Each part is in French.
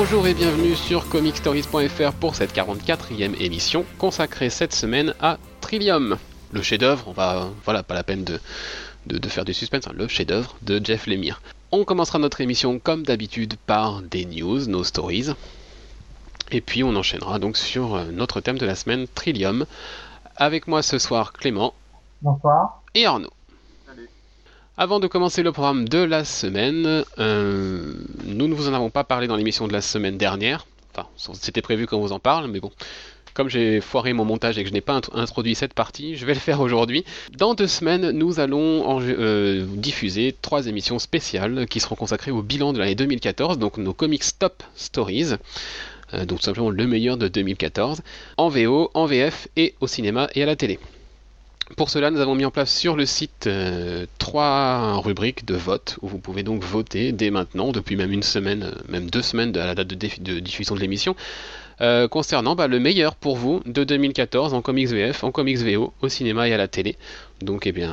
Bonjour, et bienvenue sur comicstories.fr pour cette 44e émission consacrée cette semaine à Trillium, le chef-d'œuvre, on va, voilà, pas la peine de, de, faire du suspense, hein, le chef-d'œuvre de Jeff Lemire. On commencera notre émission comme d'habitude par des news, nos stories, et puis on enchaînera donc sur euh, notre thème de la semaine, Trillium. Avec moi ce soir Clément. Bonsoir. Et Arnaud. Avant de commencer le programme de la semaine, euh, nous ne vous en avons pas parlé dans l'émission de la semaine dernière. Enfin, c'était prévu qu'on vous en parle, mais bon. Comme j'ai foiré mon montage et que je n'ai pas introduit cette partie, je vais le faire aujourd'hui. Dans deux semaines, nous allons euh, diffuser trois émissions spéciales qui seront consacrées au bilan de l'année 2014, donc nos comics Top Stories. Euh, donc tout simplement le meilleur de 2014, en VO, en VF et au cinéma et à la télé. Pour cela, nous avons mis en place sur le site euh, trois rubriques de vote où vous pouvez donc voter dès maintenant, depuis même une semaine, euh, même deux semaines à la date de, diffusion de l'émission, euh, concernant bah, le meilleur pour vous de 2014 en comics VF, en comics VO, au cinéma et à la télé. Donc, eh bien,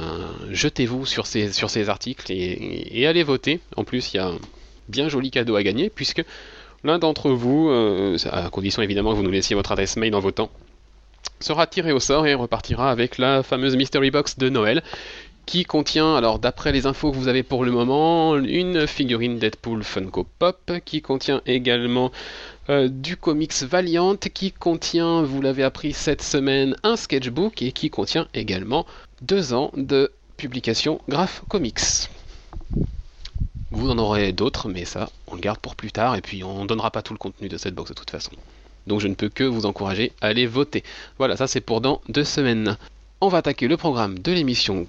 jetez-vous sur ces, sur ces articles et, allez voter. En plus, il y a un bien joli cadeau à gagner puisque l'un d'entre vous, à condition évidemment que vous nous laissiez votre adresse mail en votant, sera tiré au sort et repartira avec la fameuse Mystery Box de Noël qui contient, alors d'après les infos que vous avez pour le moment, une figurine Deadpool Funko Pop, qui contient également euh, du comics Valiant, qui contient, vous l'avez appris cette semaine, un sketchbook et qui contient également deux ans de publication Graph Comics. Vous en aurez d'autres, mais ça, on le garde pour plus tard, et puis on ne donnera pas tout le contenu de cette box de toute façon. Donc je ne peux que vous encourager à aller voter. Voilà, ça c'est pour dans deux semaines. On va attaquer le programme de l'émission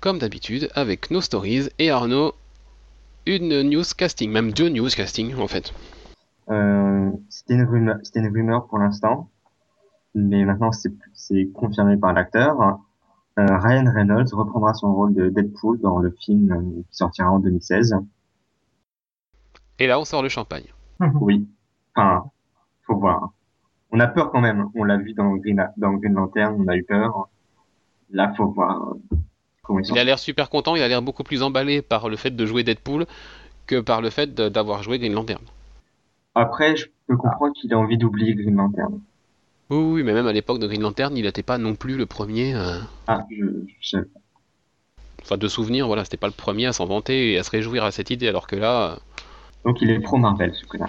comme d'habitude avec nos stories et Arnaud, une news casting, même deux news casting en fait. Euh, c'était une rumeur, c'était une rumeur pour l'instant, mais maintenant c'est confirmé par l'acteur. Euh, Ryan Reynolds reprendra son rôle de Deadpool dans le film euh, qui sortira en 2016. Et là, on sort le champagne. oui. Enfin, faut voir. On a peur quand même. On l'a vu dans Green, dans Green Lantern, on a eu peur. Là, faut voir comment il, il a l'air super content, il a l'air beaucoup plus emballé par le fait de jouer Deadpool que par le fait d'avoir joué Green Lantern. Après, je peux comprendre qu'il a envie d'oublier Green Lantern. Oui, oui, mais même à l'époque de Green Lantern, il n'était pas non plus le premier. Euh, ah, je, je Enfin, de souvenir, voilà, c'était pas le premier à s'en vanter et à se réjouir à cette idée, alors que là. Euh, Donc il est pro Marvel, ce coup-là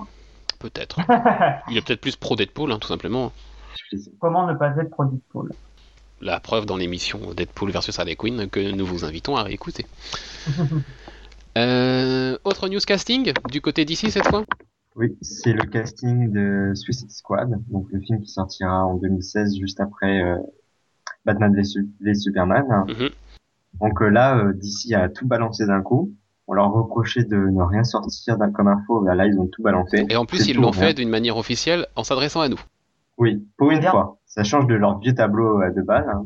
peut-être. Il est peut-être plus pro Deadpool, hein, tout simplement. Comment ne pas être pro Deadpool La preuve dans l'émission Deadpool versus Harley Quinn que nous vous invitons à réécouter. Euh, autre news casting du côté d'ici cette fois? Oui, c'est le casting de Suicide Squad, donc le film qui sortira en 2016 juste après euh, Batman v Superman. Mhm. Donc euh, là, DC a tout balancé d'un coup on leur reprochait de ne rien sortir d'un comme info, ben là ils ont tout balancé. Et en plus ils l'ont fait d'une manière officielle en s'adressant à nous. Oui, pour une fois. Ça change de leur vieux tableau de balle. Hein.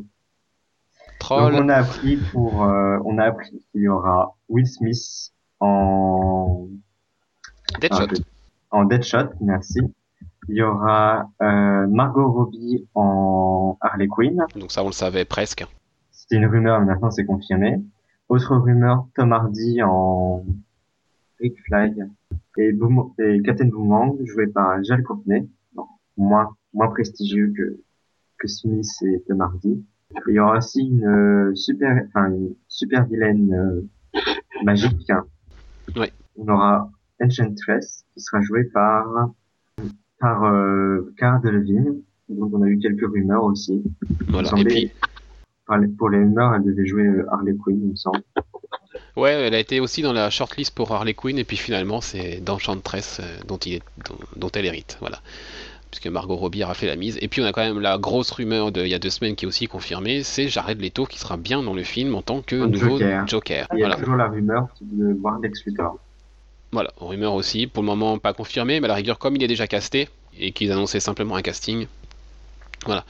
Donc on a appris pour, euh, on a appris qu'il y aura Will Smith en Deadshot. en Deadshot, merci. Il y aura euh, Margot Robbie en Harley Quinn. Donc ça on le savait presque. C'était une rumeur, mais maintenant c'est confirmé. Autre rumeur, Tom Hardy en Rick Flag et, Boom et Captain Boomerang joué par Jal Courtney, moins moins prestigieux que que Smith et Tom Hardy. il y aura aussi une euh, super enfin une super vilaine euh, magique. Ouais. On aura Enchantress qui sera jouée par par euh, Cara Delevingne. Donc on a eu quelques rumeurs aussi. Voilà. Et puis pour les elle devait jouer euh, Harley Quinn, il me semble. Ouais, elle a été aussi dans la shortlist pour Harley Quinn, et puis finalement, c'est d'Enchantress euh, dont, il est, dont, elle hérite. Voilà. Puisque Margot Robbie a fait la mise. Et puis on a quand même la grosse rumeur d'il y a deux semaines qui est aussi confirmée, c'est Jared Leto qui sera bien dans le film en tant que nouveau Joker. Il y a toujours la rumeur de voir Lex Luthor. Voilà, rumeur aussi, pour le moment pas confirmée, mais à la rigueur, comme il est déjà casté, et qu'ils annonçaient simplement un casting, voilà.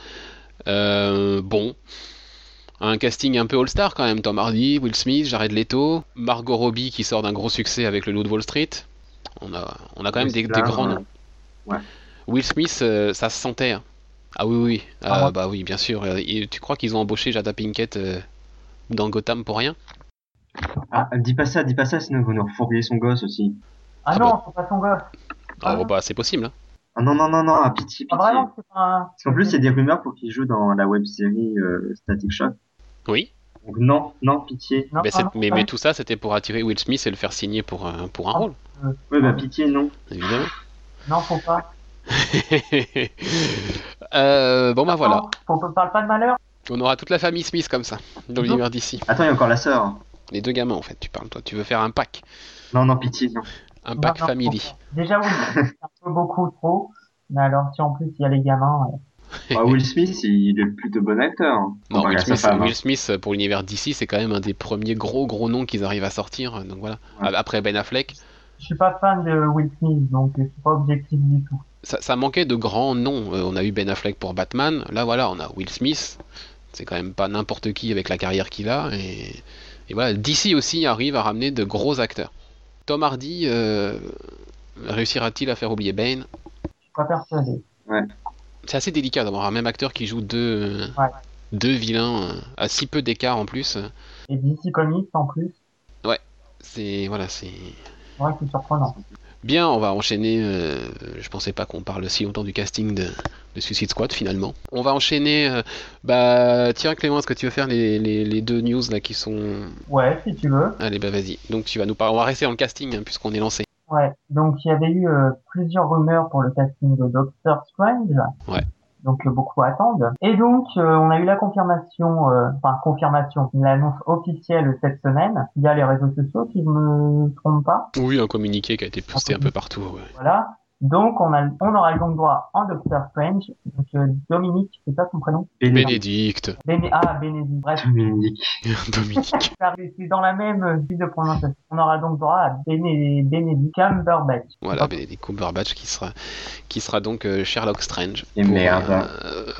Euh, bon, un casting un peu all-star quand même. Tom Hardy, Will Smith, Jared Leto, Margot Robbie qui sort d'un gros succès avec le Loup de Wall Street. On a, on a quand même des, grands noms. Will Smith, euh, ça se sentait. Hein. Ah oui, oui. Ah, ah bah oui, bien sûr. Et tu crois qu'ils ont embauché Jada Pinkett euh, dans Gotham pour rien? Ah, dis pas ça, dis pas ça, sinon vous nous refourguez son gosse aussi. Ah, non, bah. pas son gosse. Ah. Oh, bah, c'est possible. hein. Ah non, non, non, non, ah, pitié, Ah, pitié. vraiment, pas. Parce qu'en plus, il y a des rumeurs pour qu'il joue dans la web série euh, Static Shock. Oui, Donc non, non, pitié. Non, mais, c'est- mais, mais tout ça, c'était pour attirer Will Smith et le faire signer pour un, pour un Ah. rôle, Ouais, bah pitié, non. évidemment. Non, faut pas. Euh, bon, bah voilà. On parle pas de malheur? On aura toute la famille Smith comme ça, dans l'univers d'ici. Attends, il y a encore la sœur. Les deux gamins, en fait, tu parles, toi. Tu veux faire un pack? Non, non, pitié, non. Un pack non, family. Déjà, oui, c'est un peu beaucoup trop. Mais alors, si en plus il y a les gamins. euh, Bah, Will Smith, il est plutôt bon acteur. hein. Non, Will Smith, femme, hein. Will Smith, pour l'univers d'ici, c'est quand même un des premiers gros gros noms qu'ils arrivent à sortir. Donc voilà. Ouais. Après Ben Affleck, Je suis pas fan de Will Smith, donc je suis pas objectif du tout. ça, ça manquait de grands noms. Euh, on a eu Ben Affleck pour Batman. Là, voilà, on a Will Smith. C'est quand même pas n'importe qui avec la carrière qu'il a. Et, et voilà, DC aussi arrive à ramener de gros acteurs. Tom Hardy euh, réussira-t-il à faire oublier Bane Je suis pas persuadé. C'est assez délicat d'avoir un même acteur qui joue deux, Ouais. deux vilains euh, à si peu d'écart en plus. Et DC Comics en plus, C'est voilà, c'est que c'est surprenant. Bien, on va enchaîner. euh, je pensais pas qu'on parle si longtemps du casting de, de Suicide Squad finalement. On va enchaîner. euh, bah, tiens Clément, est-ce que tu veux faire les, les- les deux news là qui sont. Ouais, si tu veux. Allez, bah vas-y. Donc tu vas nous parler. On va rester dans le casting hein, puisqu'on est lancé. Ouais, donc il y avait eu euh, plusieurs rumeurs pour le casting de Doctor Strange. Ouais. Donc euh, beaucoup attendent. Et donc euh, on a eu la confirmation, euh, enfin confirmation, l'annonce officielle cette semaine via les réseaux sociaux, si je me trompe pas. Oui, un communiqué qui a été posté un peu partout. ouais. Voilà. Donc on a, on aura donc droit en Doctor Strange. Donc euh, Dominique, c'est ça son prénom? Bénédicte, Béné Ah Bénédicte. Bref, Dominique. Dominique. c'est dans la même euh, suite de prononciation. On aura donc droit à Béné, Bénédicte Cumberbatch. Voilà, Benedict Cumberbatch qui sera, qui sera donc euh, Sherlock Strange. Et pour, merde.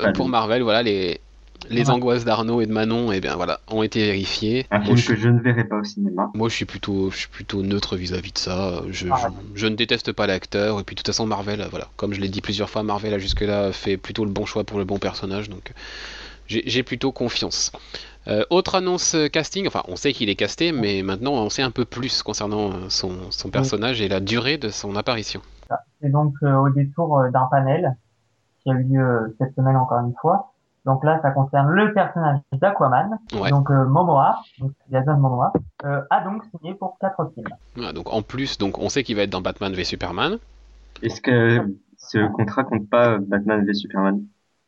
euh, pour Marvel, voilà, les, les Ouais. angoisses d'Arnaud et de Manon, eh bien voilà, ont été vérifiées. Un Moi, film je, que je ne verrai pas au cinéma. moi, je suis plutôt, je suis plutôt neutre vis-à-vis de ça. Je, Ah, je, je ne déteste pas l'acteur, et puis de toute façon, Marvel, euh, voilà, comme je l'ai dit plusieurs fois, Marvel a jusque-là fait plutôt le bon choix pour le bon personnage, donc j'ai j'ai plutôt confiance. Euh, autre annonce euh, casting, enfin on sait qu'il est casté, mais maintenant on sait un peu plus concernant euh, son, son personnage et la durée de son apparition. C'est donc euh, au détour d'un panel qui a eu lieu cette semaine encore une fois. Donc là, ça concerne le personnage d'Aquaman. Ouais. Donc euh, Momoa, donc Jason Momoa, euh, a donc signé pour quatre films. Voilà, donc en plus, donc on sait qu'il va être dans Batman v Superman. Est-ce que ce contrat compte pas Batman v Superman?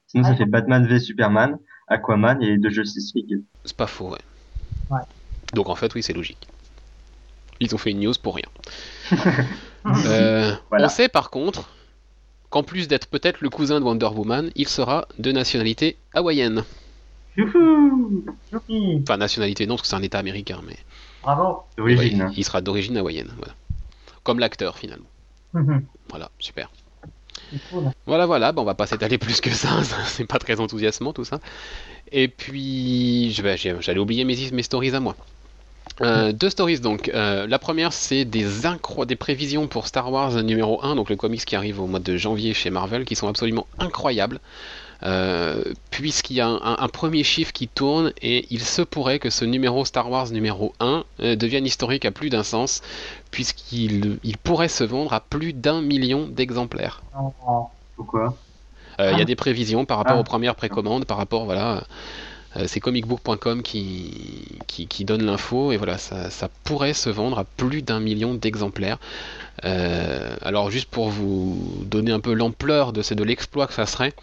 Sinon, ça Ah, fait Batman v Superman, Aquaman et les deux Justice League. C'est pas faux, ouais. Ouais. Donc en fait, oui, c'est logique. Ils ont fait une news pour rien. Euh, Voilà. On sait par contre qu'en plus d'être peut-être le cousin de Wonder Woman, il sera de nationalité hawaïenne. Youhou Youpi, Enfin, nationalité non, parce que c'est un État américain, mais bravo. D'origine. ouais, il sera d'origine hawaïenne. Voilà. Comme l'acteur finalement. Mhm, Voilà, super. Cool. Voilà, voilà, bon, on va pas s'étaler plus que ça, ça, c'est pas très enthousiasmant tout ça. Et puis, je vais- j'ai- j'allais oublier mes, mes stories à moi. Euh, deux stories donc. Euh, la première, c'est des, incro des prévisions pour Star Wars numéro 1, donc le comics qui arrive au mois de janvier chez Marvel, qui sont absolument incroyables. Euh, Puisqu'il y a un, un- un premier chiffre qui tourne et il se pourrait que ce numéro Star Wars numéro 1 euh, devienne historique à plus d'un sens, puisqu'il il pourrait se vendre à plus d'un million d'exemplaires. Euh, Il y a Ah. des prévisions par rapport Ah. aux premières précommandes, par rapport, voilà, c'est comicbook.com qui, qui, qui donne l'info, et voilà, ça, ça pourrait se vendre à plus d'un million d'exemplaires. Euh, alors, juste pour vous donner un peu l'ampleur de, de l'exploit que ça serait,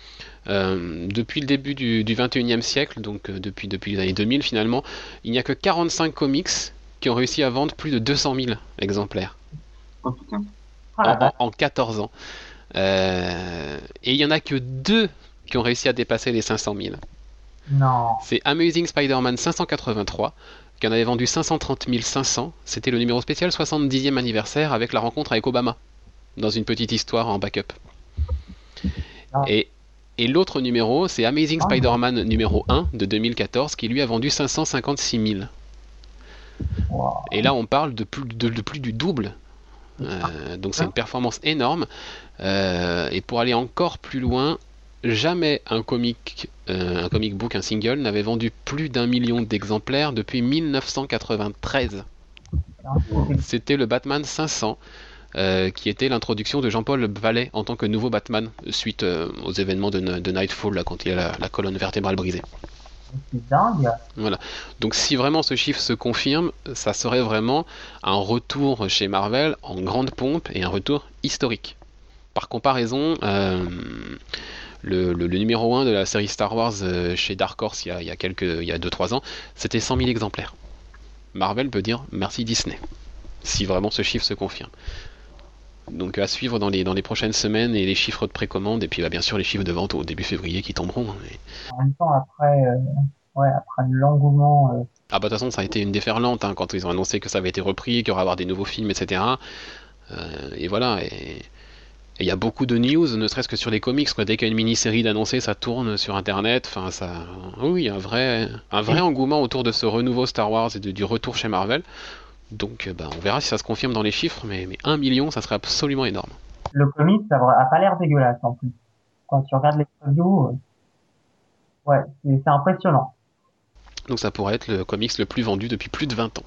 euh, depuis le début du, du 21e siècle, donc euh, depuis, depuis les années 2000 finalement, il n'y a que 45 comics qui ont réussi à vendre plus de 200 000 exemplaires Oh putain. Ah, en, vache. en- en 14 ans. Euh, et il y en a que deux qui ont réussi à dépasser les 500 000. Non. C'est Amazing Spider-Man 583 qui en avait vendu 530 500. C'était le numéro spécial 70e anniversaire avec la rencontre avec Obama dans une petite histoire en backup. Ah. Et, et l'autre numéro, c'est Amazing Ah. Spider-Man numéro 1 de 2014 qui lui a vendu 556 000. Wow. Et là, on parle de plus, de, de plus du double. Euh, donc c'est une performance énorme. Euh, et pour aller encore plus loin, jamais un comic, euh, un comic book, un single n'avait vendu plus d'un million d'exemplaires depuis 1993. C'était le Batman 500 qui était l'introduction de Jean-Paul Vallée en tant que nouveau Batman suite aux événements de, Nightfall là, quand il a la colonne vertébrale brisée. C'est dingue. Voilà. Donc si vraiment ce chiffre se confirme, ça serait vraiment un retour chez Marvel en grande pompe et un retour historique. Par comparaison, euh, le, numéro 1 de la série Star Wars euh, chez Dark Horse il y a, il quelques, il y a 2-3 ans, c'était 100 000 exemplaires. Marvel peut dire merci Disney, si vraiment ce chiffre se confirme. Donc à suivre dans les, dans les prochaines semaines et les chiffres de précommande et puis bah, bien sûr les chiffres de vente au début février qui tomberont. Hein, en même temps après, euh, ouais, après l'engouement. Euh... Ah bah de toute façon ça a été une déferlante hein, quand ils ont annoncé que ça avait été repris, qu'il y aurait avoir des nouveaux films, etc. Euh, et voilà. Et il y a beaucoup de news, ne serait-ce que sur les comics. Quoi. Dès qu'il y a une mini-série d'annoncer, ça tourne sur Internet. Enfin, ça, oui, un vrai, un vrai engouement autour de ce renouveau Star Wars et du retour chez Marvel. Donc euh, bah, on verra si ça se confirme dans les chiffres, mais, mais 1 million, ça serait absolument énorme. Le comics, ça a pas l'air dégueulasse en plus. Quand tu regardes les previews, euh, ouais, c'est impressionnant. Donc ça pourrait être le comics le plus vendu depuis plus de 20 ans.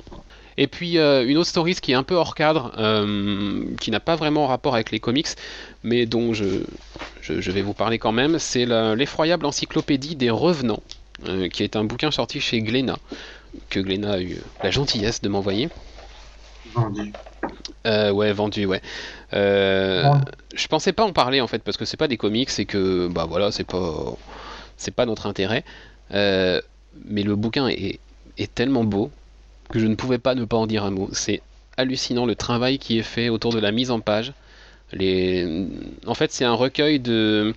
Et puis euh, une autre story qui est un peu hors cadre, qui n'a pas vraiment rapport avec les comics, mais dont je, je, vais vous parler quand même, c'est l'effroyable encyclopédie des revenants, qui est un bouquin sorti chez Glénat, que Glénat a eu la gentillesse de m'envoyer. Vendu. Euh, ouais, vendu, ouais. Euh, je pensais pas en parler en fait parce que c'est pas des comics et que bah voilà, c'est pas c'est pas notre intérêt. Euh, mais le bouquin est, est, tellement beau que je ne pouvais pas ne pas en dire un mot. C'est hallucinant le travail qui est fait autour de la mise en page. En fait, c'est un recueil de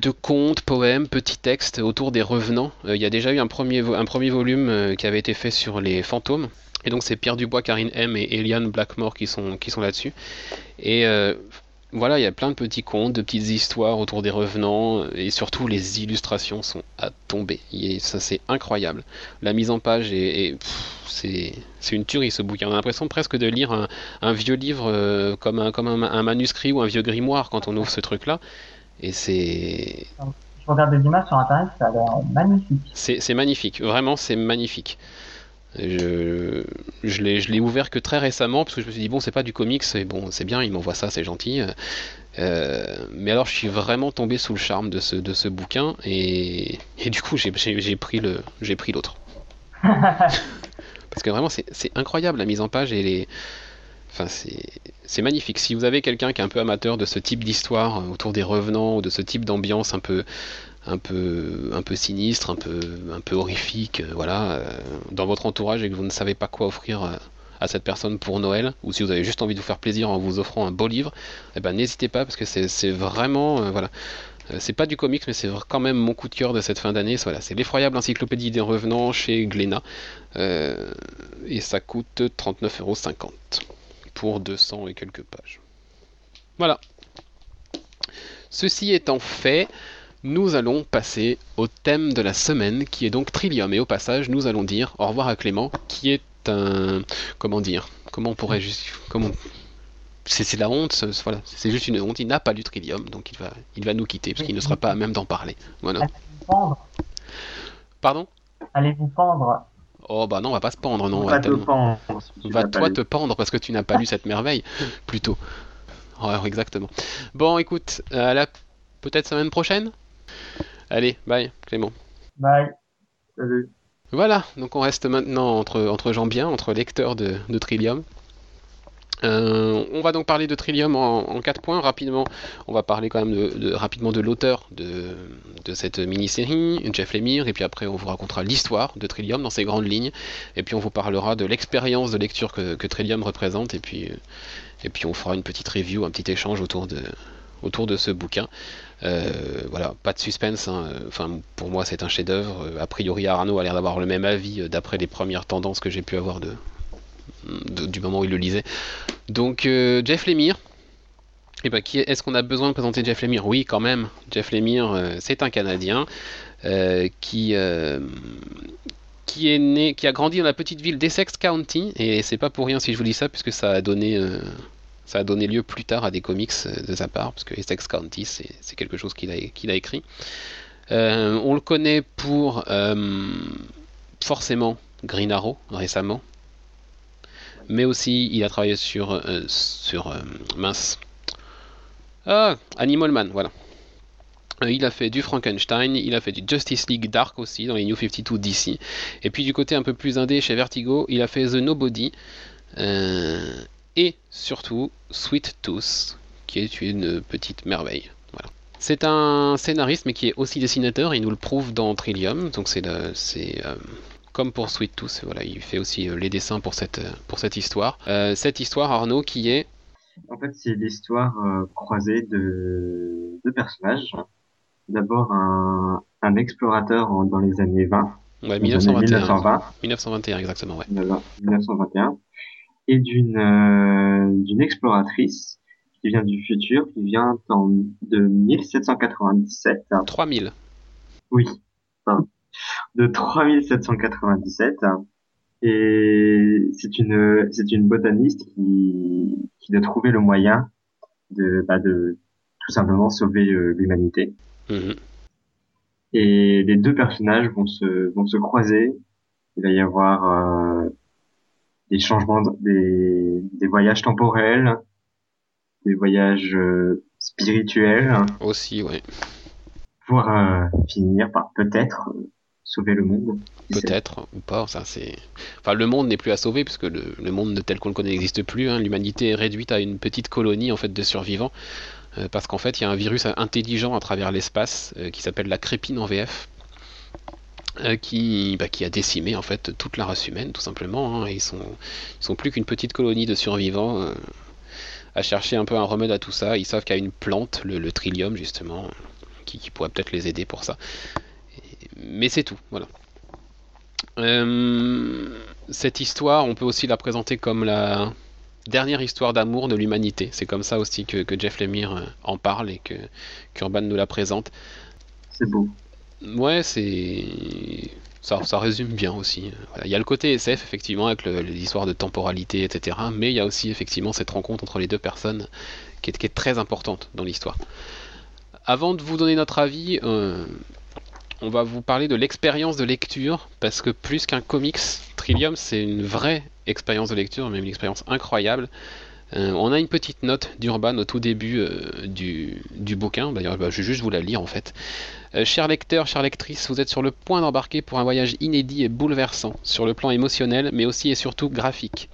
de contes, poèmes, petits textes autour des revenants. Il y a déjà eu un premier, un premier volume qui avait été fait sur les fantômes. Et donc c'est Pierre Dubois, Karine M et Eliane Blackmore qui sont, qui sont là-dessus. Et euh, voilà, il y a plein de petits contes, de petites histoires autour des revenants, et surtout les illustrations sont à tomber. Et ça c'est incroyable. La mise en page est, c'est, une tuerie ce bouquin. On a l'impression presque de lire un, vieux livre euh, comme, un, comme un, manuscrit ou un vieux grimoire quand on ouvre ce truc-là. Et c'est... Je regarde des images sur internet, ça a l'air magnifique. C'est magnifique, vraiment c'est magnifique. Je, je l'ai ouvert que très récemment parce que je me suis dit bon c'est pas du comics c'est bon c'est bien il m'envoie ça c'est gentil. Euh, mais alors je suis vraiment tombé sous le charme de ce, de ce bouquin et, et du coup j'ai pris le j'ai pris l'autre. Parce que vraiment c'est incroyable la mise en page et les enfin c'est magnifique. Si vous avez quelqu'un qui est un peu amateur de ce type d'histoire autour des revenants ou de ce type d'ambiance un peu un peu, un peu sinistre, un peu, un peu horrifique, euh, voilà, euh, dans votre entourage et que vous ne savez pas quoi offrir euh, à cette personne pour Noël, ou si vous avez juste envie de vous faire plaisir en vous offrant un beau livre, eh ben n'hésitez pas parce que c'est vraiment, voilà, c'est pas du comics, mais c'est quand même mon coup de cœur de cette fin d'année. Voilà, c'est l'effroyable encyclopédie des revenants chez Glénat, et ça coûte 39,50€ pour 200 et quelques pages. Voilà. Ceci étant fait, nous allons passer au thème de la semaine qui est donc Trillium. Et au passage, nous allons dire au revoir à Clément qui est un. Comment dire Comment on pourrait juste. Comment. C'est la honte, voilà, c'est juste une honte. Il n'a pas lu Trillium, donc il va, il va nous quitter parce qu'il ne sera pas à même d'en parler. Voilà. Pardon? Allez-vous pendre? Oh bah non, on va pas se pendre, non. On va, te pendre, va toi te pendre parce que tu n'as pas lu cette merveille, plutôt. Exactement. Bon, écoute, à la peut-être semaine prochaine? Allez, bye Clément. Bye. Salut. Voilà, donc on reste maintenant entre, entre gens bien, entre lecteurs de, Trillium. Euh, on va donc parler de Trillium en, quatre points rapidement. On va parler quand même de, rapidement de l'auteur de, cette mini-série, Jeff Lemire, et puis après on vous racontera l'histoire de Trillium dans ses grandes lignes, et puis on vous parlera de l'expérience de lecture que, que, Trillium représente, et puis, et puis on fera une petite review, un petit échange autour de, autour de ce bouquin. Euh, voilà, pas de suspense. Hein. Enfin, pour moi, c'est un chef-d'œuvre. A priori, Arnaud a l'air d'avoir le même avis euh, d'après les premières tendances que j'ai pu avoir du moment où il le lisait. Donc, euh, Jeff Lemire. Eh ben, est-ce qu'on a besoin de présenter Jeff Lemire? Oui, quand même. Jeff Lemire, c'est un Canadien qui qui est né, qui a grandi dans la petite ville d'Essex County, et c'est pas pour rien si je vous dis ça, puisque ça a donné ça a donné lieu plus tard à des comics euh, de sa part, parce que Essex County, c'est quelque chose qu'il a, écrit. Euh, on le connaît pour euh, forcément Green Arrow récemment. mais aussi il a travaillé sur, mince. Ah, Animal Man, voilà. Il a fait du Frankenstein, il a fait du Justice League Dark aussi dans les New 52 DC. Et puis du côté un peu plus indé chez Vertigo, il a fait The Nobody. Et surtout Sweet Tooth, qui est une petite merveille. Voilà. C'est un scénariste mais qui est aussi dessinateur, il nous le prouve dans Trillium, donc c'est comme pour Sweet Tooth, voilà, il fait aussi euh, les dessins pour cette, euh, pour cette histoire. Euh, cette histoire, Arnaud, qui est? En fait, c'est l'histoire croisée de deux personnages. D'abord un, un explorateur dans les années 20. Ouais, 1921. 1921, exactement, ouais. 1921. Et d'une d'une exploratrice qui vient du futur, qui vient en, de 1797. 3000. Oui de 3797. Et c'est une, c'est une botaniste qui, qui doit trouver le moyen de, bah de tout simplement sauver euh, l'humanité. Mhm. Et les deux personnages vont se, vont se croiser. Il va y avoir euh, des changements, des, des voyages temporels, des voyages euh, spirituels. Aussi, oui. Pour finir par peut-être sauver le monde. Peut-être ou pas. Ça, c'est. Enfin, le monde n'est plus à sauver puisque le, le monde tel qu'on le connaît n'existe plus. Hein. L'humanité est réduite à une petite colonie en fait de survivants euh, parce qu'en fait, il y a un virus intelligent à travers l'espace euh, qui s'appelle la crépine en VF. Euh, qui, bah, qui a décimé en fait toute la race humaine tout simplement. Hein. Ils sont sont plus qu'une petite colonie de survivants à chercher un peu un remède à tout ça. Ils savent qu'il y a une plante, le, trillium justement, qui, pourrait peut-être les aider pour ça mais c'est tout, voilà. Euh, cette histoire, on peut aussi la présenter comme la dernière histoire d'amour de l'humanité. C'est comme ça aussi que, Jeff Lemire euh, en parle et que qu'Urban nous la présente. C'est beau. Ouais, c'est ça, ça, résume bien aussi. Il y a le côté SF effectivement avec l'histoire de temporalité, etc. Mais il y a aussi effectivement cette rencontre entre les deux personnes qui est, très importante dans l'histoire. Avant de vous donner notre avis, euh, on va vous parler de l'expérience de lecture, parce que plus qu'un comics, Trillium, c'est une vraie expérience de lecture, même une expérience incroyable. Euh, on a une petite note d'Urban au tout début euh, du, bouquin, d'ailleurs bah, je vais juste vous la lire en fait. Euh, cher lecteur, chère lectrice, vous êtes sur le point d'embarquer pour un voyage inédit et bouleversant, sur le plan émotionnel, mais aussi et surtout graphique.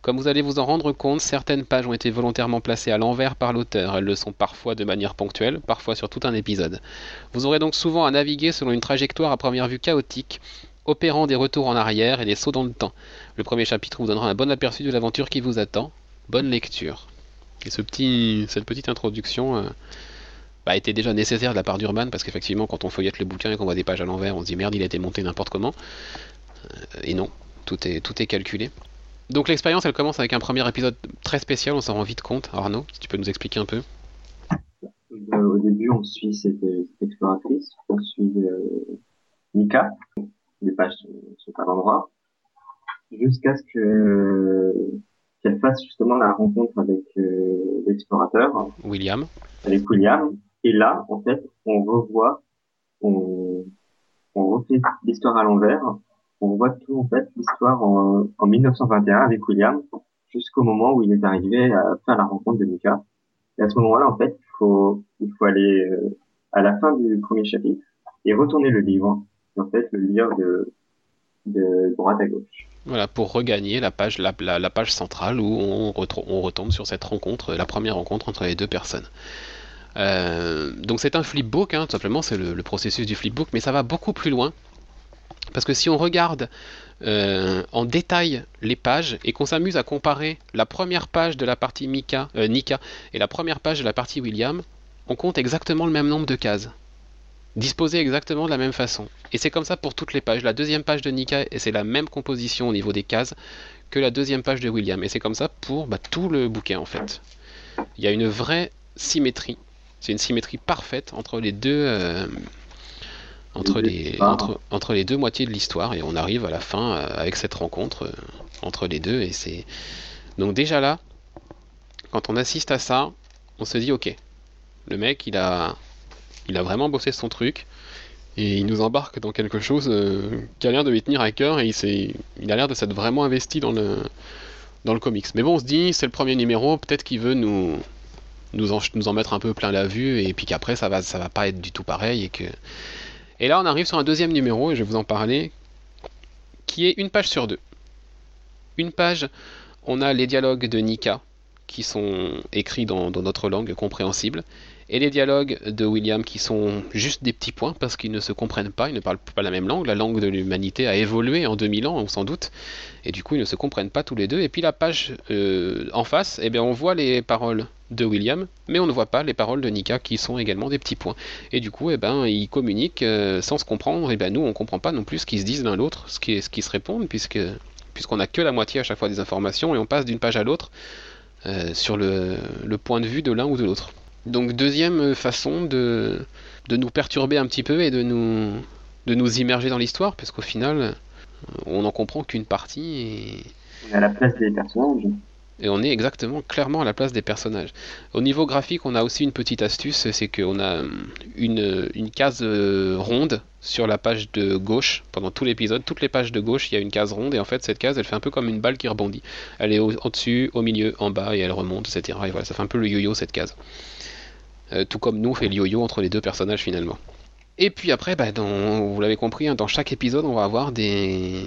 Comme vous allez vous en rendre compte, certaines pages ont été volontairement placées à l'envers par l'auteur. Elles le sont parfois de manière ponctuelle, parfois sur tout un épisode. Vous aurez donc souvent à naviguer selon une trajectoire à première vue chaotique, opérant des retours en arrière et des sauts dans le temps. Le premier chapitre vous donnera un bon aperçu de l'aventure qui vous attend. Bonne lecture. Et cette petite introduction euh, bah, était déjà nécessaire de la part d'Urban, parce qu'effectivement, quand on feuillette le bouquin et qu'on voit des pages à l'envers, on se dit merde, il a été monté n'importe comment. Euh, et non, tout est, calculé. Donc l'expérience, elle commence avec un premier épisode très spécial, on s'en rend vite compte. Arnaud, si tu peux nous expliquer un peu. Euh, au début, on suit cette, exploratrice, on suit euh, Mika, les pages sont à l'endroit, jusqu'à ce que qu'elle fasse justement la rencontre avec euh, l'explorateur. William. Avec William. Et là, en fait, on revoit, on, on refait l'histoire à l'envers on voit tout en fait l'histoire en, en 1921 avec William jusqu'au moment où il est arrivé à faire la rencontre de Mika. Et à ce moment-là, en fait, il faut, il faut aller euh, à la fin du premier chapitre et retourner le livre. Et en fait, le lire de, de droite à gauche. Voilà, pour regagner la page, centrale où on, retombe sur cette rencontre, la première rencontre entre les deux personnes. Euh, donc c'est un flipbook, hein, tout simplement, c'est le, processus du flipbook, mais ça va beaucoup plus loin. Parce que si on regarde euh, en détail les pages et qu'on s'amuse à comparer la première page de la partie euh, Nika et la première page de la partie William, on compte exactement le même nombre de cases. Disposées exactement de la même façon. Et c'est comme ça pour toutes les pages. La deuxième page de Nika, et c'est la même composition au niveau des cases que la deuxième page de William. Et c'est comme ça pour bah, tout le bouquin en fait. Il y a une vraie symétrie. C'est une symétrie parfaite entre les deux, euh, entre les, entre, entre, les deux moitiés de l'histoire et on arrive à la fin euh, avec cette rencontre euh, entre les deux et c'est donc déjà là quand on assiste à ça on se dit ok le mec il a il a vraiment bossé son truc et il nous embarque dans quelque chose euh, qui a l'air de lui tenir à cœur et il, il a l'air de s'être vraiment investi dans le dans le comics. Mais bon, on se dit, c'est le premier numéro, peut-être qu'il veut nous, en, nous mettre un peu plein la vue, et puis qu'après, ça va, ça va pas être du tout pareil. Et, que... et là, on arrive sur un deuxième numéro, et je vais vous en parler, qui est une page sur deux. Une page, on a les dialogues de Nika, qui sont écrits dans notre langue compréhensible, et les dialogues de William qui sont juste des petits points parce qu'ils ne se comprennent pas, ils ne parlent pas la même langue. La langue de l'humanité a évolué en 2000 ans, sans doute, et du coup ils ne se comprennent pas tous les deux. Et puis la page euh, en face, eh bien, on voit les paroles de William, mais on ne voit pas les paroles de Nika qui sont également des petits points. Et du coup, eh ben, ils communiquent euh, sans se comprendre. Et ben, nous, on ne comprend pas non plus ce qu'ils se disent l'un l'autre, ce qui, ce qui se répondent, puisque puisqu'on n'a que la moitié à chaque fois des informations et on passe d'une page à l'autre euh, sur le, le point de vue de l'un ou de l'autre. Donc deuxième façon de, de nous perturber un petit peu et de nous, de nous immerger dans l'histoire, parce qu'au final, on n'en comprend qu'une partie. Et... On est à la place des personnages. Et on est exactement clairement à la place des personnages. Au niveau graphique, on a aussi une petite astuce, c'est qu'on a une, une case ronde sur la page de gauche pendant tout l'épisode. Toutes les pages de gauche, il y a une case ronde et en fait cette case, elle fait un peu comme une balle qui rebondit. Elle est au-dessus, au, milieu, en bas et elle remonte, etc. Et voilà, ça fait un peu le yo-yo cette case. Euh, tout comme nous fait le yo-yo entre les deux personnages finalement. Et puis après, bah, vous l'avez compris, hein, dans chaque épisode, on va avoir des,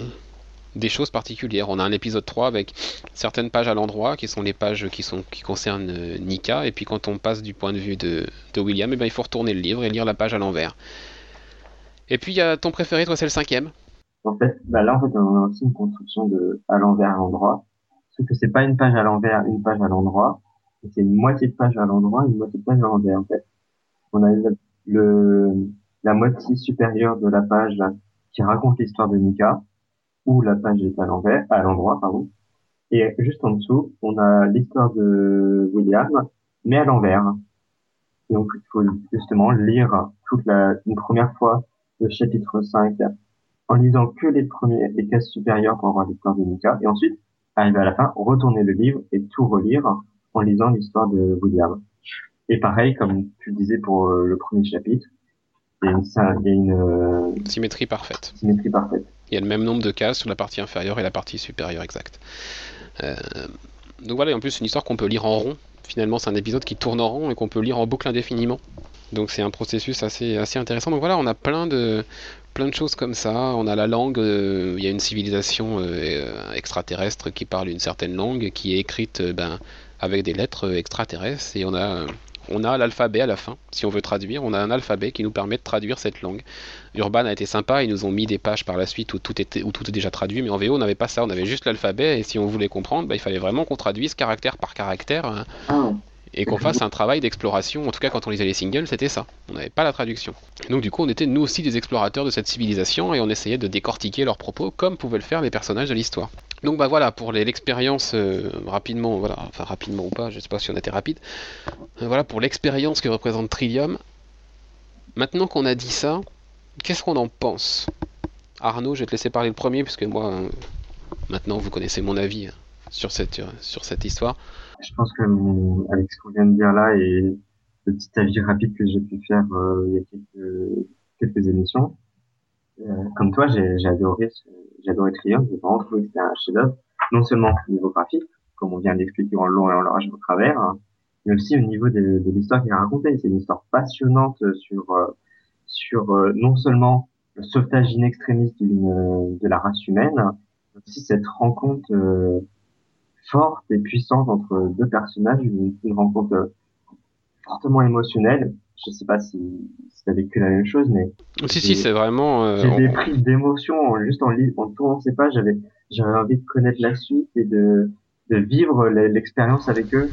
choses particulières. On a un épisode 3 avec certaines pages à l'endroit, qui sont les pages qui, sont, qui concernent euh, Nika, et puis quand on passe du point de vue de, William, eh ben, il faut retourner le livre et lire la page à l'envers. Et puis, il y a ton préféré, toi, c'est le cinquième. En fait, bah là, on a aussi une construction de à l'envers à l'endroit. Sauf que c'est pas une page à l'envers, une page à l'endroit c'est une moitié de page à l'endroit, une moitié de page à l'envers, en fait. On a le, la moitié supérieure de la page, qui raconte l'histoire de Nika, où la page est à l'envers, à l'endroit, pardon. Et juste en dessous, on a l'histoire de William, mais à l'envers. Donc, il faut justement lire toute la, une première fois le chapitre 5 en lisant que les premiers, les cases supérieures pour avoir l'histoire de Nika. Et ensuite, arriver à la fin, retourner le livre et tout relire en lisant l'histoire de William. Et pareil, comme tu disais pour euh, le premier chapitre, il y a une, euh, symétrie parfaite. Symétrie parfaite. Il y a le même nombre de cases sur la partie inférieure et la partie supérieure exacte. Euh, donc voilà, et en plus, c'est une histoire qu'on peut lire en rond. Finalement, c'est un épisode qui tourne en rond et qu'on peut lire en boucle indéfiniment. Donc c'est un processus assez, assez intéressant. Donc voilà, on a plein de, plein de choses comme ça. On a la langue, il y a une civilisation extraterrestre qui parle une certaine langue, qui est écrite ben, avec des lettres extraterrestres et on a on a l'alphabet à la fin, si on veut traduire, on a un alphabet qui nous permet de traduire cette langue. Urban a été sympa, ils nous ont mis des pages par la suite où tout était où tout est déjà traduit, mais en VO on n'avait pas ça, on avait juste l'alphabet et si on voulait comprendre, bah, il fallait vraiment qu'on traduise caractère par caractère. Hein. Ah et qu'on fasse un travail d'exploration. En tout cas, quand on lisait les singles, c'était ça. On n'avait pas la traduction. donc, du coup, on était nous aussi des explorateurs de cette civilisation et on essayait de décortiquer leurs propos comme pouvaient le faire les personnages de l'histoire. Donc bah voilà pour l'expérience euh, rapidement, voilà, enfin rapidement ou pas, je sais pas si on était rapide. Euh, voilà pour l'expérience que représente Trivium. Maintenant qu'on a dit ça, qu'est-ce qu'on en pense? Arnaud, je vais te laisser parler le premier puisque moi, euh, maintenant vous connaissez mon avis sur cette sur cette histoire. Je pense que avec ce qu'on vient de dire là et le petit avis rapide que j'ai pu faire il y a quelques émissions, comme toi, j'ai adoré j'ai adoré Triumph, j'ai vraiment trouvé que c'était un chef-d'œuvre, non seulement au niveau graphique, comme on vient d'expliquer en long et en large au travers, hein, mais aussi au niveau de, de l'histoire qu'il a racontée. C'est une histoire passionnante sur euh, sur euh, non seulement le sauvetage in extremis de la race humaine, mais aussi cette rencontre euh, forte et puissante entre deux personnages, une, une rencontre fortement émotionnelle je sais pas si, si tu as vécu la même chose, mais. Si, si, c'est vraiment. Euh, j'ai des prises d'émotion juste en, en tournant ces pages. J'avais, j'avais envie de connaître la suite et de, de vivre l'expérience avec eux.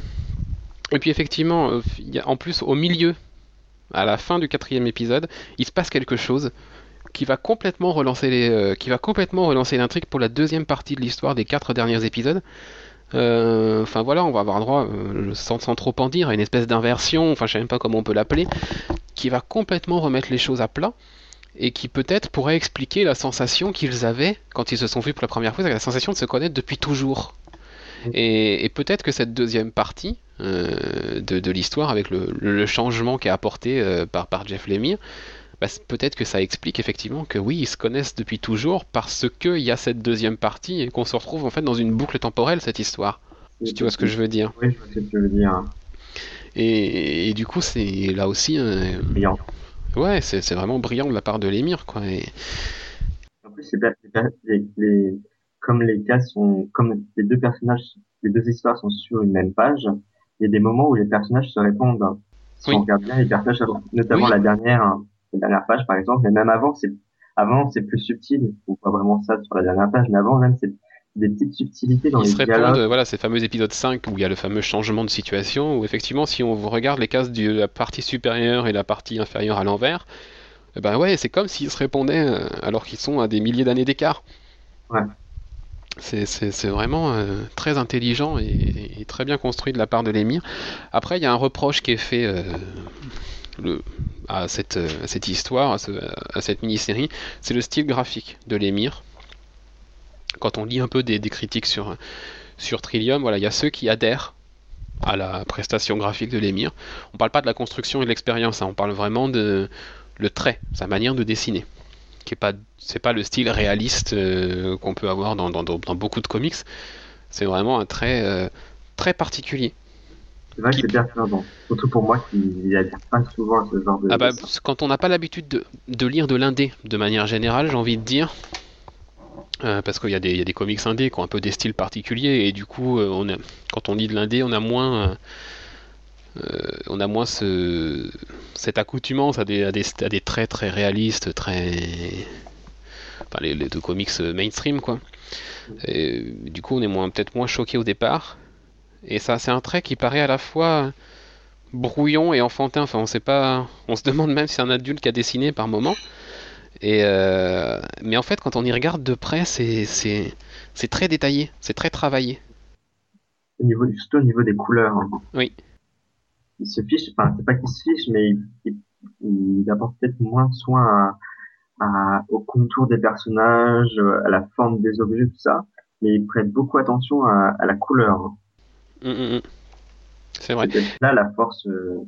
Et puis effectivement, euh, en plus, au milieu, à la fin du quatrième épisode, il se passe quelque chose qui va complètement relancer les, euh, qui va complètement relancer l'intrigue pour la deuxième partie de l'histoire des quatre derniers épisodes. Euh, enfin voilà, on va avoir droit, euh, sans, trop en dire, à une espèce d'inversion, enfin je sais même pas comment on peut l'appeler, qui va complètement remettre les choses à plat et qui peut-être pourrait expliquer la sensation qu'ils avaient quand ils se sont vus pour la première fois, la sensation de se connaître depuis toujours. Et, peut-être que cette deuxième partie euh, de, l'histoire, avec le, changement qui est apporté par, par Jeff Lemire, bah, peut-être que ça explique effectivement que oui, ils se connaissent depuis toujours parce qu'il y a cette deuxième partie et qu'on se retrouve en fait dans une boucle temporelle cette histoire. Si tu vois ce que je veux dire? Oui, je vois ce que tu veux dire. Et, du coup, c'est là aussi. brillant. Ouais, c'est vraiment brillant de la part de l'émir, quoi. Et... En plus, les, les, comme les cas sont, comme les deux personnages, les deux histoires sont sur une même page, il y a des moments où les personnages se répondent. Si on regarde bien, les personnages, notamment la dernière, hein, la dernière page par exemple, mais même avant, c'est avant c'est plus subtil. On voit vraiment ça sur la dernière page, mais avant même c'est des petites subtilités dans Ils les se voilà, ces fameux épisodes 5 où il y a le fameux changement de situation, où effectivement, si on regarde les cases de la partie supérieure et la partie inférieure à l'envers, eh ben ouais, c'est comme s'ils se répondaient euh, alors qu'ils sont à des milliers d'années d'écart. Ouais. C'est vraiment euh, très intelligent et, très bien construit de la part de l'émir. Après, il y a un reproche qui est fait euh, à, cette, histoire, à, cette mini-série, c'est le style graphique de l'émir quand on lit un peu des, critiques sur, Trillium, voilà, il y a ceux qui adhèrent à la prestation graphique de l'émir. On parle pas de la construction et de l'expérience, hein, on parle vraiment de le trait, sa manière de dessiner, qui est pas le style réaliste euh, qu'on peut avoir dans, dans, beaucoup de comics. C'est vraiment un trait euh, très particulier. C'est vrai que c'est perturbant, surtout pour moi qui n'adhère pas souvent à ce genre de. Ah bah, quand on n'a pas l'habitude de, de, lire de l'indé de manière générale, j'ai envie de dire, euh, parce qu'il y, a des comics indés qui ont un peu des styles particuliers et du coup euh, on quand on lit de l'indé on a moins euh, on a moins ce, cette accoutumance à des, à, des, traits très réalistes très enfin les, les deux comics mainstream quoi et, du coup on est moins peut-être moins choqué au départ et ça c'est un trait qui paraît à la fois brouillon et enfantin enfin on sait pas on se demande même si c'est un adulte qui a dessiné par moment et euh, mais en fait, quand on y regarde de près, c'est c'est très détaillé, c'est très travaillé. Au niveau, surtout au niveau des couleurs. Hein. Oui. Il se fiche, enfin, c'est pas qu'il se fiche, mais il, il, apporte peut-être moins soin à, à, au contour des personnages, à la forme des objets, tout ça. Mais il prête beaucoup attention à, à la couleur. Hum, hum, hum. C'est vrai. C'est là la force euh,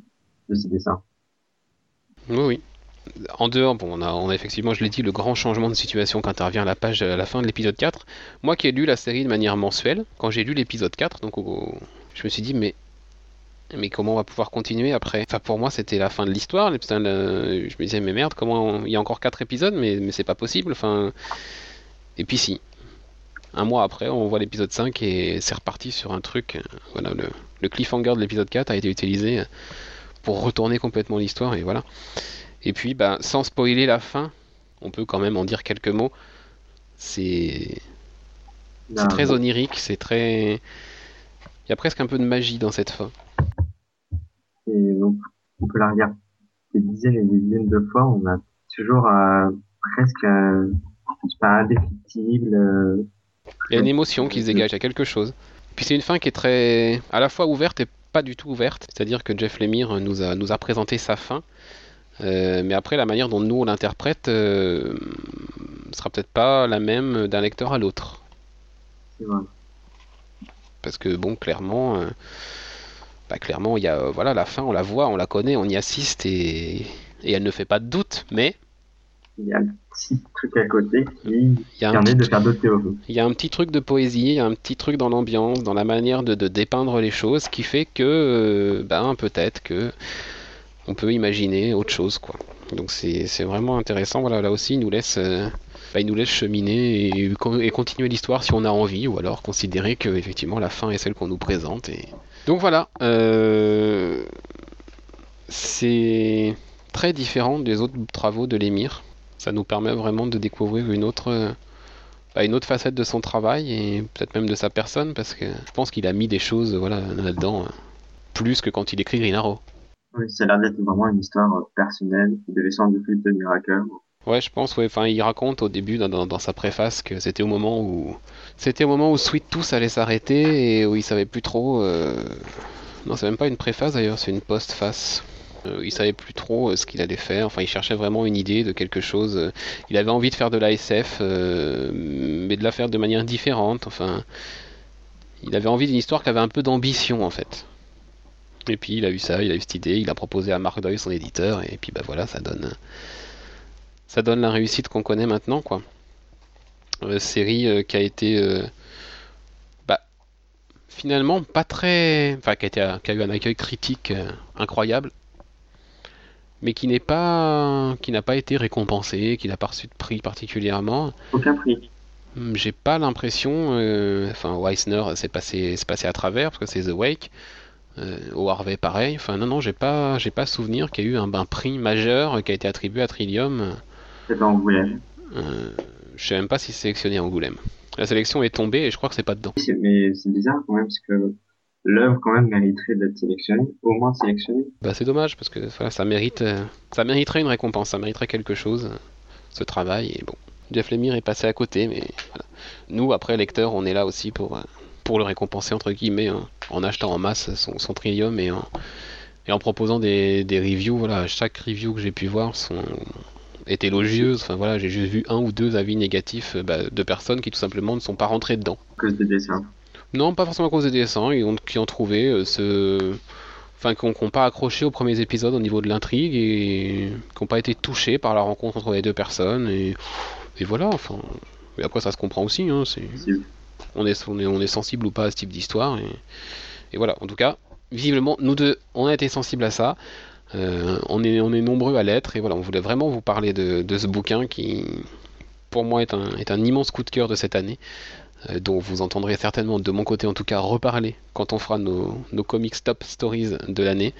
de ces dessins. Oui, oui en dehors, bon, on a, on a, effectivement, je l'ai dit, le grand changement de situation qui intervient à la page à la fin de l'épisode 4. Moi qui ai lu la série de manière mensuelle, quand j'ai lu l'épisode 4, donc je me suis dit, mais, mais comment on va pouvoir continuer après? Enfin, pour moi, c'était la fin de l'histoire. Je me disais, mais merde, comment il y a encore 4 épisodes, mais, mais c'est pas possible. Enfin, et puis si. Un mois après, on voit l'épisode 5 et c'est reparti sur un truc. Voilà, le, le cliffhanger de l'épisode 4 a été utilisé pour retourner complètement l'histoire et voilà. Et puis, bah, sans spoiler la fin, on peut quand même en dire quelques mots. C'est c'est très onirique, c'est très. Il y a presque un peu de magie dans cette fin. Et donc, on peut la regarder des dizaines et des dizaines de fois. On a toujours euh, presque, euh, pas indéfectible. Euh, il y a une émotion qui se dégage, il y a quelque chose. Puis c'est une fin qui est très, à la fois ouverte et pas du tout ouverte. C'est-à-dire que Jeff Lemire nous a, nous a présenté sa fin euh, mais après, la manière dont nous on l'interprète euh, sera peut-être pas la même d'un lecteur à l'autre. Parce que bon, clairement, euh, bah, clairement, il y a voilà la fin, on la voit, on la connaît, on y assiste et, et elle ne fait pas de doute, mais il y a un petit truc à côté qui permet de faire d'autres théories. Il y a un petit truc de poésie, il y a un petit truc dans l'ambiance, dans la manière de, de, dépeindre les choses, qui fait que, ben, peut-être que on peut imaginer autre chose quoi. Donc c'est vraiment intéressant. Voilà, là aussi il nous laisse euh, bah, il nous laisse cheminer et, et continuer l'histoire si on a envie, ou alors considérer que effectivement la fin est celle qu'on nous présente. Et... Donc voilà, euh, c'est très différent des autres travaux de l'émir. Ça nous permet vraiment de découvrir une autre, bah, une autre facette de son travail et peut-être même de sa personne, parce que je pense qu'il a mis des choses voilà, là-dedans, euh, plus que quand il écrit Green Arrow. Oui, ça a l'air d'être vraiment une histoire euh, personnelle de l'essence de de Miracle. Ouais, je pense. Ouais. Enfin, il raconte au début dans, dans, sa préface que c'était au moment où c'était au moment où Sweet Tooth allait s'arrêter et où il savait plus trop. Euh... Non, c'est même pas une préface d'ailleurs, c'est une postface. Euh, il savait plus trop euh, ce qu'il allait faire. Enfin, il cherchait vraiment une idée de quelque chose. Il avait envie de faire de l'ASF, euh, mais de la faire de manière différente. Enfin, il avait envie d'une histoire qui avait un peu d'ambition en fait. Et puis il a eu ça, il a eu cette idée, il a proposé à Mark Doyle, son éditeur, et puis bah voilà, ça donne, ça donne la réussite qu'on connaît maintenant, quoi. série qui a été bah, finalement pas très, enfin qui a eu un accueil critique incroyable mais qui n'est pas, qui n'a pas été récompensé, qui n'a pas reçu de prix particulièrement. Aucun prix. Hmm, j'ai pas l'impression, euh, enfin Weissner s'est passé, passé à travers parce que c'est The Wake. Euh, au Harvey pareil. Enfin non non, j'ai pas, j'ai pas souvenir qu'il y a eu un, un, prix majeur qui a été attribué à Trillium. C'est à Angoulême. Euh, je sais même pas si c'est sélectionné à Angoulême. La sélection est tombée et je crois que c'est pas dedans. Mais c'est bizarre quand même parce que l'œuvre quand même mériterait d'être sélectionnée, au moins sélectionnée. Bah c'est dommage parce que voilà, ça mérite, euh, ça mériterait une récompense, ça mériterait quelque chose, ce travail et bon. Jeff Lemire est passé à côté, mais voilà. nous après lecteurs, on est là aussi pour euh, pour le récompenser entre guillemets hein, en achetant en masse son, son Trillium et en et en proposant des, des reviews. Voilà, chaque review que j'ai pu voir sont est élogieuse. Enfin voilà, j'ai juste vu un ou deux avis négatifs bah, de personnes qui tout simplement ne sont pas rentrées dedans. À cause des dessins. Non, pas forcément à cause des dessins, ils ont, qui ont trouvé euh, ce. Enfin, qui n'ont pas accroché aux premiers épisodes au niveau de l'intrigue et qui n'ont pas été touchés par la rencontre entre les deux personnes. Et, et voilà, enfin. Et après, ça se comprend aussi. Hein, c'est... On, est, on, est, on est sensible ou pas à ce type d'histoire. Et, et voilà, en tout cas, visiblement, nous deux, on a été sensibles à ça. Euh, on, est, on est nombreux à l'être. Et voilà, on voulait vraiment vous parler de, de ce bouquin qui, pour moi, est un, est un immense coup de cœur de cette année. Euh, dont vous entendrez certainement de mon côté en tout cas reparler quand on fera nos, comics top stories de l'année.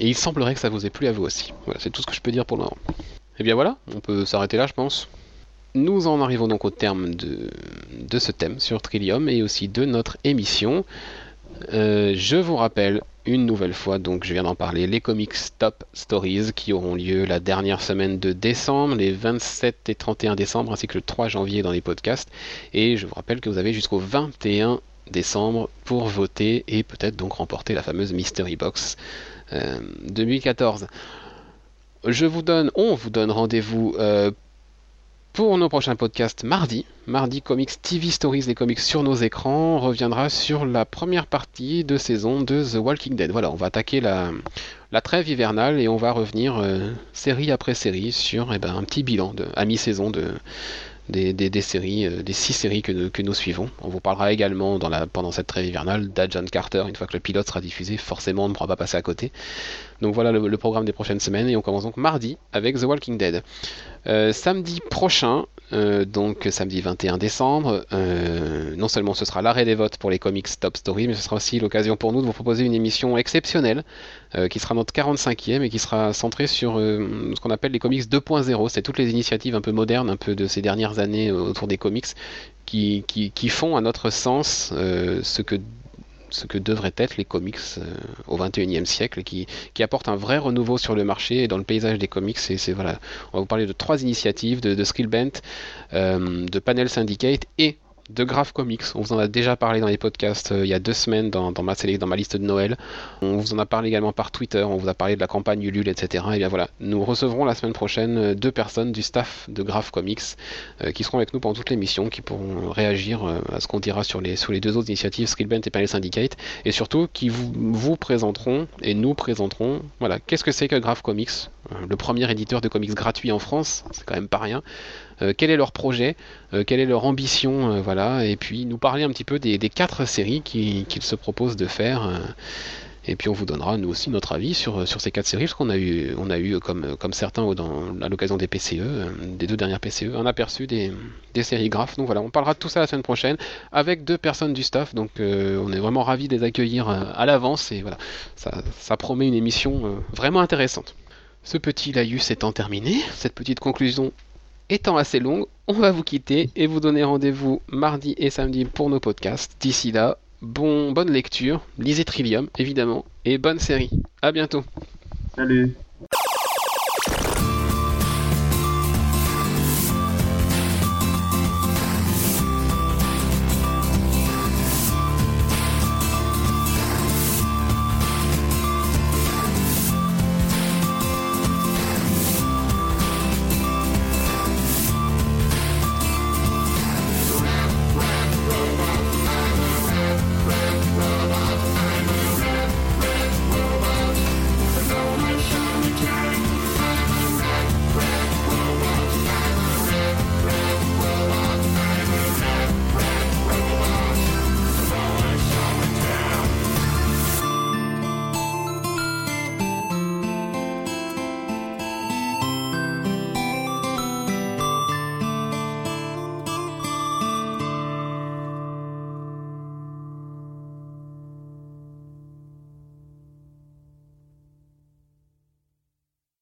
Et il semblerait que ça vous ait plu à vous aussi. Voilà, c'est tout ce que je peux dire pour le moment. Et eh bien voilà, on peut s'arrêter là je pense. Nous en arrivons donc au terme de, de ce thème sur Trillium et aussi de notre émission. Euh, je vous rappelle une nouvelle fois, donc je viens d'en parler, les comics Top Stories qui auront lieu la dernière semaine de décembre, les 27 et 31 décembre, ainsi que le 3 janvier dans les podcasts. Et je vous rappelle que vous avez jusqu'au 21 décembre pour voter et peut-être donc remporter la fameuse Mystery Box 2014. Euh, je vous donne, on vous donne rendez-vous euh, pour nos prochains podcasts mardi. Mardi Comics TV Stories, les comics sur nos écrans, reviendra sur la première partie de saison de The Walking Dead. Voilà, on va attaquer la, la trêve hivernale et on va revenir euh, série après série sur eh ben, un petit bilan de, à mi-saison de, des, des, séries, euh, des six séries que, nous suivons. On vous parlera également dans la, pendant cette trêve hivernale d'Agent Carter, une fois que le pilote sera diffusé, forcément on ne pourra pas passer à côté. Donc voilà le, le, programme des prochaines semaines et on commence donc mardi avec The Walking Dead. Euh, samedi prochain, euh, donc samedi 21 décembre, euh, non seulement ce sera l'arrêt des votes pour les comics Top Story, mais ce sera aussi l'occasion pour nous de vous proposer une émission exceptionnelle qui sera notre 45e et qui sera centrée sur ce qu'on appelle les comics 2.0. C'est toutes les initiatives un peu modernes, un peu de ces dernières années autour des comics qui font à notre sens ce que ce que devraient être les comics euh, au 21e siècle, qui, qui apportent un vrai renouveau sur le marché et dans le paysage des comics. c'est voilà, on va vous parler de trois initiatives de, de Skillbent, euh, de Panel Syndicate et de Graph Comics. On vous en a déjà parlé dans les podcasts euh, il y a deux semaines dans, ma, dans ma liste de Noël. On vous en a parlé également par Twitter, on vous a parlé de la campagne Ulule, etc. Et bien voilà, nous recevrons la semaine prochaine euh, deux personnes du staff de Graph Comics euh, qui seront avec nous pendant toute l'émission, qui pourront réagir à ce qu'on dira sur les, deux autres initiatives, Skillbent et Panel Syndicate, et surtout qui vous, vous présenteront et nous présenterons, voilà, qu'est-ce que c'est que Graph Comics, le premier éditeur de comics gratuit en France, c'est quand même pas rien. Euh, quel est leur projet, euh, quelle est leur ambition, euh, voilà, et puis nous parler un petit peu des, quatre séries qu'ils se proposent de faire. Et puis on vous donnera nous aussi notre avis sur, sur ces quatre séries, parce qu'on a eu, a eu comme, comme certains dans, à l'occasion des PCE, des deux dernières PCE, un aperçu des, des séries graphes. Donc voilà, on parlera de tout ça la semaine prochaine avec deux personnes du staff. Donc on est vraiment ravis de les accueillir à l'avance et voilà, ça, ça, promet une émission vraiment intéressante. Ce petit laïus étant terminé, cette petite conclusion étant assez longue, on va vous quitter et vous donner rendez-vous mardi et samedi pour nos podcasts. D'ici là, bon, bonne lecture, lisez Trillium évidemment, et bonne série. À bientôt. Salut.